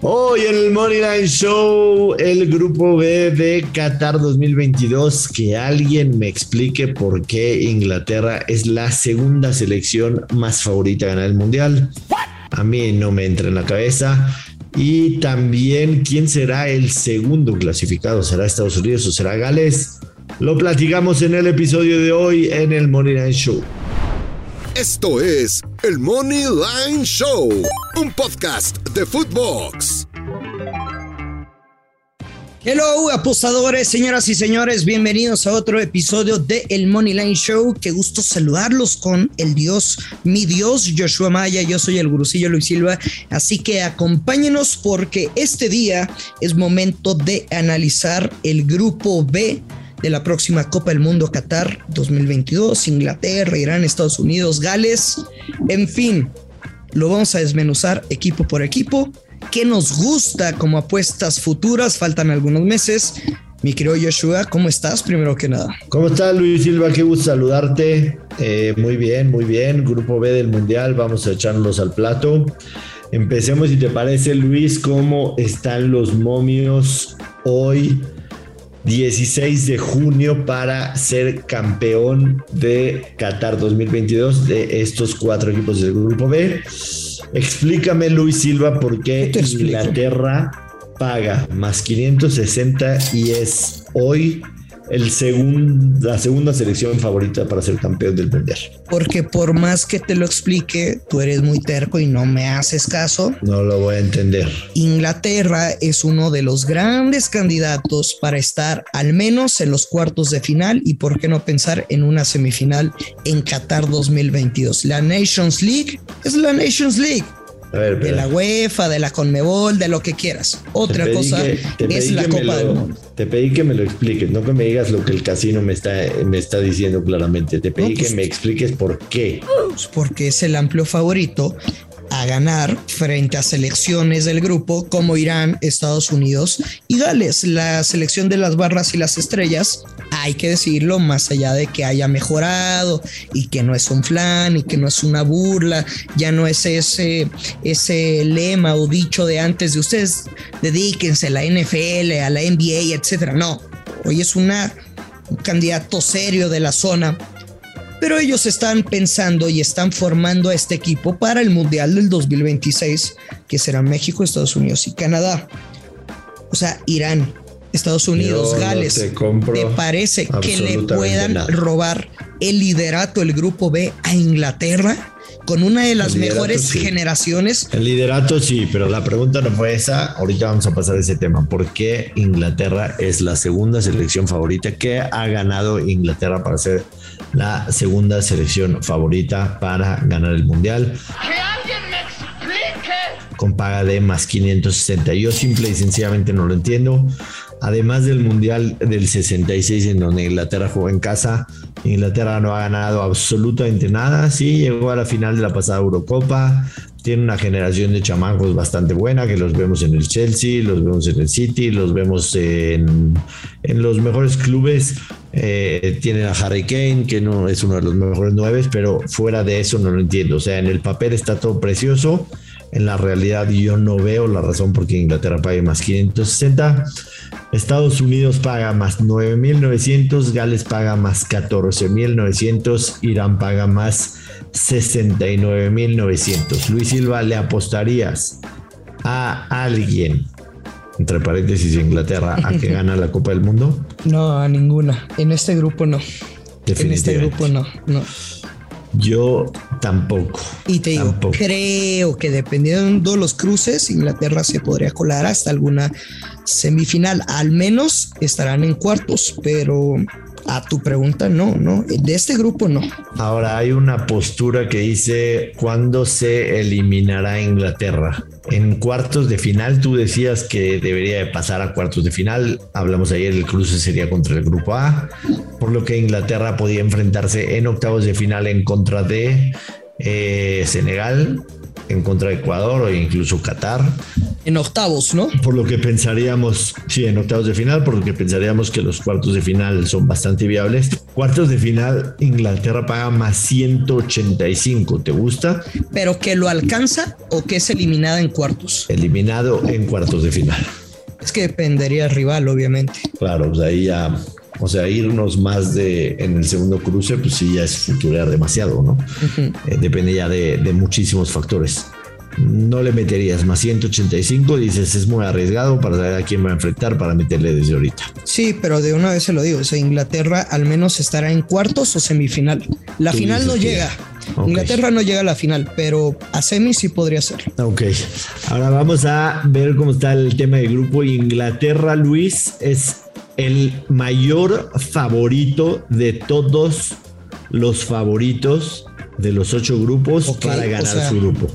Hoy en el Money Line Show, el grupo B de Qatar 2022, que alguien me explique por qué Inglaterra es la segunda selección más favorita a ganar el Mundial. A mí no me entra en la cabeza. Y también quién será el segundo clasificado, ¿será Estados Unidos o será Gales? Lo platicamos en el episodio de hoy en el Money Line Show. Esto es el Money Line Show, un podcast de Footbox. Hello, apostadores, señoras y señores, bienvenidos a otro episodio de El Money Line Show. Qué gusto saludarlos con el Dios, mi Dios, Joshua Maya. Yo soy el gurusillo Luis Silva, así que acompáñenos porque este día es momento de analizar el grupo B de la próxima Copa del Mundo Qatar 2022, Inglaterra, Irán, Estados Unidos, Gales, en fin, lo vamos a desmenuzar equipo por equipo. ¿Qué nos gusta como apuestas futuras? Faltan algunos meses. Mi querido Joshua, ¿cómo estás? Primero que nada. ¿Cómo estás, Luis Silva? Qué gusto saludarte. Eh, muy bien, muy bien. Grupo B del Mundial, vamos a echarnos al plato. Empecemos, si te parece, Luis, cómo están los momios hoy 16 de junio para ser campeón de Qatar 2022 de estos cuatro equipos del grupo B. Explícame, Luis Silva, por qué Inglaterra paga más 560 y es hoy el la segunda selección favorita para ser campeón del mundial. Porque por más que te lo explique, tú eres muy terco y no me haces caso. No lo voy a entender. Inglaterra es uno de los grandes candidatos para estar al menos en los cuartos de final y por qué no pensar en una semifinal en Qatar 2022. La Nations League es la Nations League de la UEFA, de la Conmebol, de lo que quieras. Otra cosa es la Copa del Mundo. Te pedí que me lo expliques, no que me digas lo que el casino me está, me está diciendo claramente. Te pedí que pues me expliques por qué. Pues porque es el amplio favorito a ganar frente a selecciones del grupo como Irán, Estados Unidos y Gales. La selección de las barras y las estrellas, hay que decirlo, más allá de que haya mejorado y que no es un flan y que no es una burla, ya no es ese, ese lema o dicho de antes de ustedes dedíquense a la NFL, a la NBA, etcétera. No, hoy es una, un candidato serio de la zona pero ellos están pensando y están formando a este equipo para el Mundial del 2026, que será México, Estados Unidos y Canadá. O sea, Irán, Estados Unidos, Gales. te, parece que le puedan robar el liderato del grupo B a Inglaterra? Con una de las mejores generaciones. El liderato sí, pero la pregunta no fue esa. Ahorita vamos a pasar a ese tema. ¿Por qué Inglaterra es la segunda selección favorita? ¿Qué ha ganado Inglaterra para ser la segunda selección favorita para ganar el Mundial? Explique. Con paga de más 560. Yo simple y sencillamente no lo entiendo. Además del Mundial del 66 en donde Inglaterra jugó en casa, Inglaterra no ha ganado absolutamente nada. Sí, llegó a la final de la pasada Eurocopa. Tiene una generación de chamacos bastante buena que los vemos en el Chelsea, los vemos en el City, los vemos en, en los mejores clubes. Eh, tienen a Harry Kane, que no es uno de los mejores nueve, pero fuera de eso no lo entiendo. O sea, en el papel está todo precioso. En la realidad yo no veo la razón por qué Inglaterra pague más 560. Estados Unidos paga más 9.900, Gales paga más 14.900, Irán paga más 69.900. Luis Silva, ¿le apostarías a alguien, entre paréntesis Inglaterra, a que gana la Copa del Mundo? No, a ninguna. En este grupo no. En este grupo no, no. Yo tampoco. Y te digo, creo que dependiendo de los cruces, Inglaterra se podría colar hasta alguna semifinal. Al menos estarán en cuartos, pero a tu pregunta, no, no. De este grupo, no. Ahora hay una postura que dice: ¿cuándo se eliminará Inglaterra? En cuartos de final, tú decías que debería de pasar a cuartos de final. Hablamos ayer, el cruce sería contra el grupo A, por lo que Inglaterra podía enfrentarse en octavos de final en contra de eh, Senegal, en contra de Ecuador o incluso Qatar. En octavos, ¿no? Por lo que pensaríamos, sí, en octavos de final, por lo que pensaríamos que los cuartos de final son bastante viables. Cuartos de final, Inglaterra paga más 185. ¿Te gusta? ¿Pero que lo alcanza o que es eliminada en cuartos? Eliminado en cuartos de final. Es que dependería del rival, obviamente. Claro, pues ahí ya o sea, irnos más de en el segundo cruce, pues sí, ya es futurear demasiado, ¿no? Eh, depende ya de, muchísimos factores. No le meterías más 185, dices es muy arriesgado para saber a quién va a enfrentar para meterle desde ahorita. Sí, pero de una vez se lo digo, o sea, Inglaterra al menos estará en cuartos o semifinal. La final no llega. Inglaterra no llega a la final, pero a semi sí podría ser. Ok, ahora vamos a ver cómo está el tema del grupo. Inglaterra, Luis, es el mayor favorito de todos los favoritos de los ocho grupos para ganar su grupo.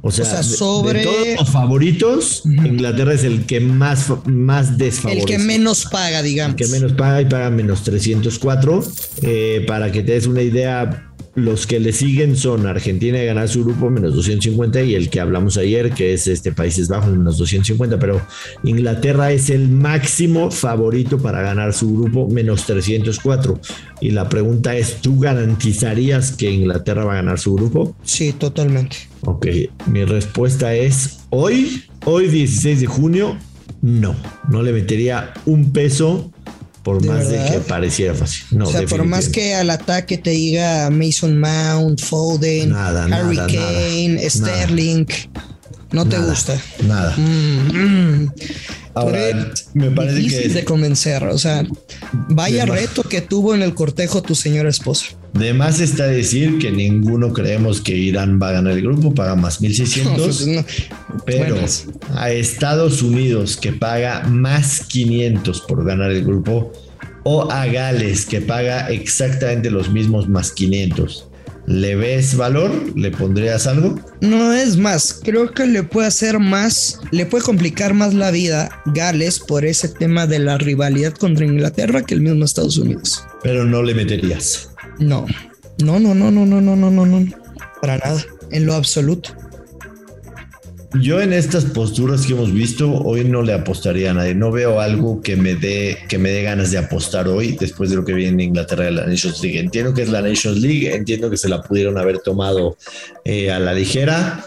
O sea, sobre todos los favoritos, Inglaterra es el que más, más desfavorece. El que menos paga, digamos. El que menos paga y paga menos 304. Eh, para que te des una idea, los que le siguen son Argentina de ganar su grupo menos 250 y el que hablamos ayer que es este Países Bajos menos 250, pero Inglaterra es el máximo favorito para ganar su grupo menos 304. Y la pregunta es, ¿tú garantizarías que Inglaterra va a ganar su grupo? Sí, totalmente. Ok, mi respuesta es hoy, hoy 16 de junio, no, no le metería un peso por más de que pareciera fácil. No, o sea, por más que al ataque te diga Mason Mount, Foden, Harry Kane, Sterling, no te gusta. Nada. Mm, mm. Ahora, me parece difícil de convencer. O sea, vaya reto que tuvo en el cortejo tu señora esposa. De más está decir que ninguno creemos que Irán va a ganar el grupo, paga más 1600. Pues pero a Estados Unidos que paga más 500 por ganar el grupo, o a Gales que paga exactamente los mismos más 500. ¿Le ves valor? ¿Le pondrías algo? No es más, creo que le puede hacer más, le puede complicar más la vida Gales por ese tema de la rivalidad contra Inglaterra que el mismo Estados Unidos. Pero no le meterías. No, no, no, no, no, no, no, no, no, no, para nada, en lo absoluto. Yo en estas posturas que hemos visto, hoy no le apostaría a nadie. No veo algo que me dé que me dé ganas de apostar hoy después de lo que viene en Inglaterra de la Nations League. Entiendo que es la Nations League, entiendo que se la pudieron haber tomado eh, a la ligera,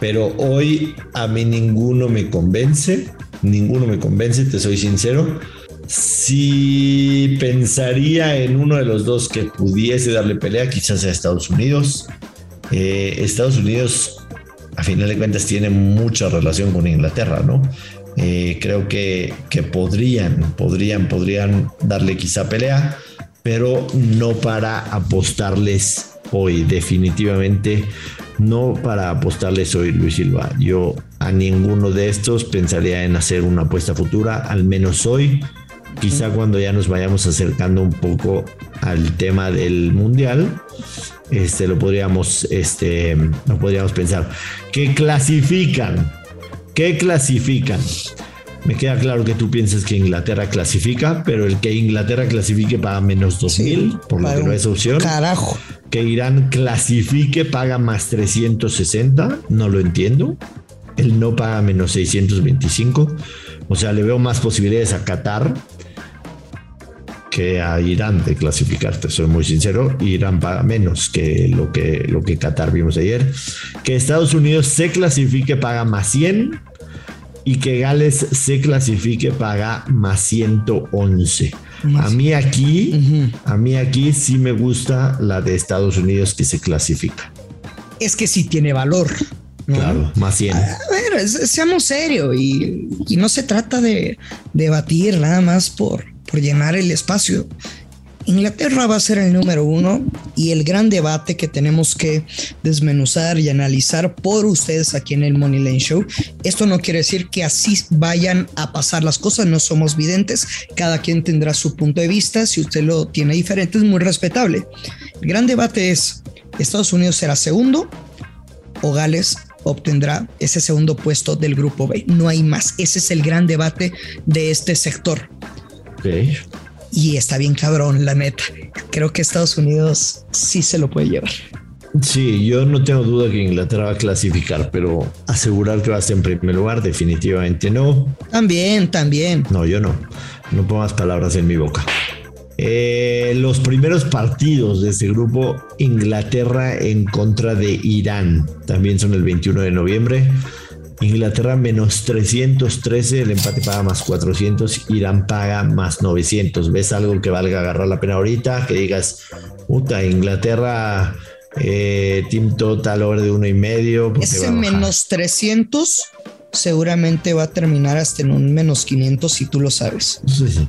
pero hoy a mí ninguno me convence. Ninguno me convence, te soy sincero. Si pensaría en uno de los dos que pudiese darle pelea, quizás sea Estados Unidos. Eh, Estados Unidos a final de cuentas tiene mucha relación con Inglaterra, ¿no? Eh, creo que, que, podrían, podrían, podrían darle quizá pelea, pero no para apostarles hoy, definitivamente no para apostarles hoy, Luis Silva. Yo a ninguno de estos pensaría en hacer una apuesta futura, al menos hoy. Quizá cuando ya nos vayamos acercando un poco al tema del mundial, este, lo podríamos, este, lo podríamos pensar. ¿Qué clasifican? ¿Qué clasifican? Me queda claro que tú piensas que Inglaterra clasifica, pero el que Inglaterra clasifique paga menos 2000, por lo que no es opción. Carajo. Que Irán clasifique paga más 360, no lo entiendo. El no paga menos 625. O sea, le veo más posibilidades a Qatar que a Irán de clasificarte, soy muy sincero, Irán paga menos que lo que, lo que Qatar vimos ayer, que Estados Unidos se clasifique paga más 100 y que Gales se clasifique paga más 111. A mí aquí, a mí aquí sí me gusta la de Estados Unidos que se clasifica. Es que sí tiene valor. Claro, más 100. A ver, seamos serios y, y, no se trata de debatir nada más por, por llenar el espacio. Inglaterra va a ser el número uno y el gran debate que tenemos que desmenuzar y analizar por ustedes aquí en el Money Lane Show. Esto no quiere decir que así vayan a pasar las cosas, no somos videntes, cada quien tendrá su punto de vista, si usted lo tiene diferente es muy respetable. El gran debate es, ¿Estados Unidos será segundo o Gales obtendrá ese segundo puesto del grupo B? No hay más, ese es el gran debate de este sector. Y está bien cabrón, la neta. Creo que Estados Unidos sí se lo puede llevar. Sí, yo no tengo duda que Inglaterra va a clasificar, pero asegurar que va a estar en primer lugar, definitivamente no. También, también. No, yo no. No pongas palabras en mi boca. Eh, los primeros partidos de este grupo, Inglaterra en contra de Irán, también son el 21 de noviembre. Inglaterra menos 313, el empate paga más 400, Irán paga más 900. ¿Ves algo que valga agarrar la pena ahorita? Que digas, puta, Inglaterra, eh, team total over de uno y medio. Ese menos 300 seguramente va a terminar hasta en un menos 500 si tú lo sabes.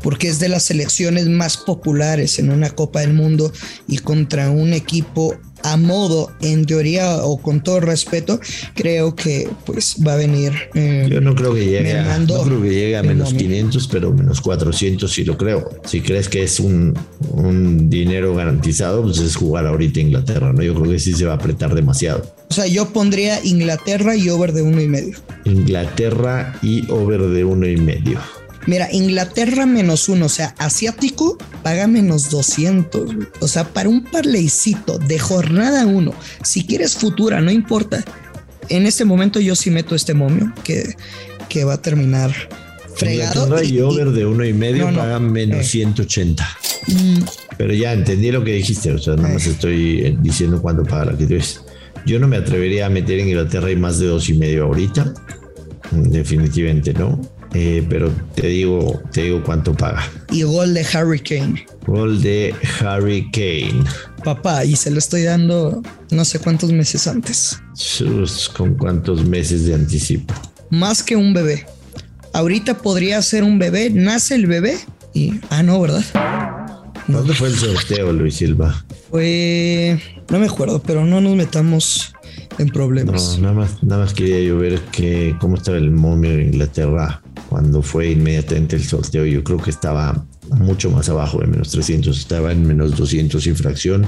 Porque es de las selecciones más populares en una Copa del Mundo y contra un equipo a modo, en teoría o con todo respeto, creo que pues va a venir. Eh, Yo no creo que llegue, a, no creo que llegue a menos 500, pero menos 400 sí lo creo. Si crees que es un, un dinero garantizado, pues es jugar ahorita Inglaterra, ¿no? Yo creo que sí se va a apretar demasiado. O sea, yo pondría Inglaterra y over de uno y medio. Inglaterra y over de uno y medio. Mira, Inglaterra menos uno, o sea, asiático paga menos 200. O sea, para un parleycito de jornada uno, si quieres futura, no importa. En este momento yo sí meto este momio que, que va a terminar fregado. Inglaterra y, over de uno y medio pagan menos 180. Eh. Mm. Pero ya entendí lo que dijiste, o sea, nada más eh. estoy eh, diciendo cuánto paga la que tú yo no me atrevería a meter en Inglaterra y más de dos y medio ahorita. Definitivamente no. Eh, pero te digo, te digo cuánto paga. Y gol de Harry Kane. Gol de Harry Kane. Papá, y se lo estoy dando no sé cuántos meses antes. ¿Con cuántos meses de anticipo? Más que un bebé. Ahorita podría ser un bebé, nace el bebé y... Ah, no, ¿verdad? ¿Dónde fue el sorteo, Luis Silva? Fue no me acuerdo, pero no nos metamos en problemas. No, nada más, nada más quería yo ver que, cómo estaba el momio en Inglaterra cuando fue inmediatamente el sorteo. Yo creo que estaba mucho más abajo de menos 300, estaba en menos 200 infracción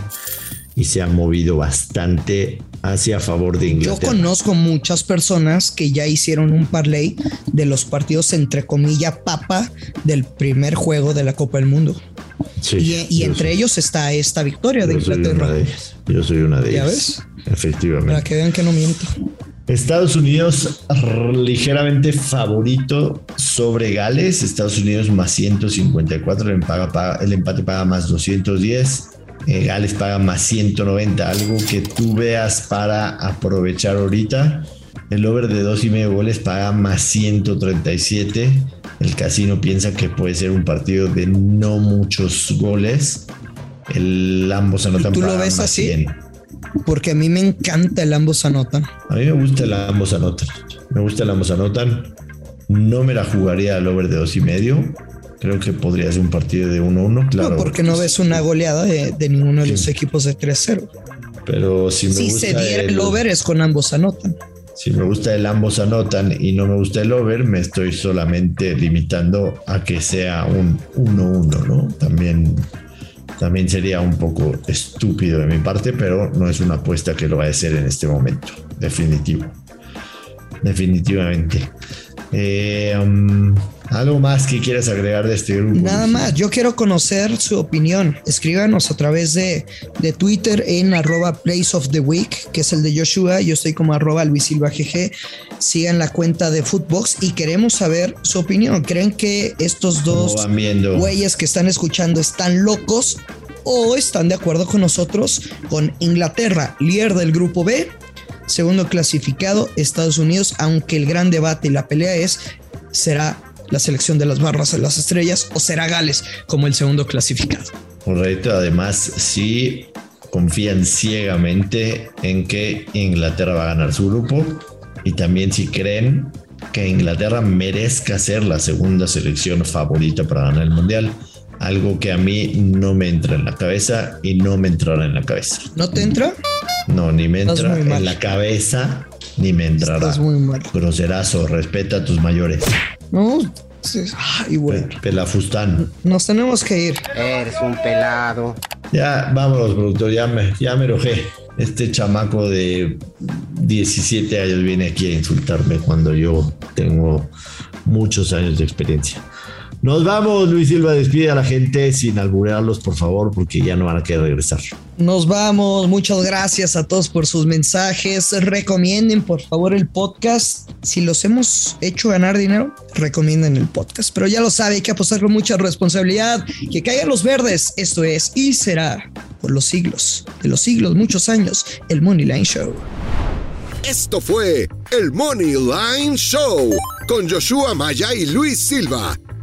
y se ha movido bastante hacia favor de Inglaterra. Yo conozco muchas personas que ya hicieron un parlay de los partidos entre comillas papa del primer juego de la Copa del Mundo y, entre ellos está esta victoria de Inglaterra. yo soy una de ellas. ¿Ya ves? Efectivamente. Para que vean que no miento. Estados Unidos ligeramente favorito sobre Gales. Estados Unidos más 154. El, el empate paga más 210. Eh, Gales paga más 190. Algo que tú veas para aprovechar ahorita. El over de dos y medio goles paga más 137. El casino piensa que puede ser un partido de no muchos goles. El ambos anotan. ¿Tú lo ves así? Porque a mí me encanta el ambos anotan. A mí me gusta el ambos anotan. Me gusta el ambos anotan. No me la jugaría al over de dos y medio. Creo que podría ser un partido de 1-1. Claro, no, porque no ves una goleada de, ninguno de los equipos de 3-0. Pero si me si se diera el over es con ambos anotan. Si me gusta el ambos anotan y no me gusta el over, me estoy solamente limitando a que sea un 1-1, ¿no? También, también sería un poco estúpido de mi parte, pero no es una apuesta que lo vaya a hacer en este momento. Definitivo. Definitivamente. Eh, um, ¿Algo más que quieras agregar de este grupo? Nada más, yo quiero conocer su opinión. Escríbanos a través de, de Twitter en arroba Place of the Week, que es el de Joshua. Yo estoy como arroba Luis Silva GG. Sigan la cuenta de Footbox y queremos saber su opinión. ¿Creen que estos dos güeyes que están escuchando están locos o están de acuerdo con nosotros con Inglaterra, líder del grupo B? Segundo clasificado, Estados Unidos, aunque el gran debate y la pelea es, ¿será la selección de las barras de las estrellas o será Gales como el segundo clasificado. Correcto, además sí confían ciegamente en que Inglaterra va a ganar su grupo y también si creen que Inglaterra merezca ser la segunda selección favorita para ganar el mundial. Algo que a mí no me entra en la cabeza y no me entrará en la cabeza. ¿No te entra? No, ni me entra en la cabeza ni me entrará. Estás muy mal. Groserazo, respeta a tus mayores. No, ay, güey. Pelafustán. Nos tenemos que ir. Eres un pelado. Ya, vámonos, productor. Ya me, ya me enojé. Este chamaco de 17 años viene aquí a insultarme cuando yo tengo muchos años de experiencia. Nos vamos, Luis Silva, despide a la gente sin alburearlos, por favor, porque ya no van a querer regresar. Nos vamos, muchas gracias a todos por sus mensajes. Recomienden por favor el podcast. Si los hemos hecho ganar dinero, recomienden el podcast. Pero ya lo sabe, hay que apostar con mucha responsabilidad. Que caigan los verdes. Esto es y será por los siglos, de los siglos, muchos años, el Money Line Show. Esto fue el Money Line Show con Joshua Maya y Luis Silva,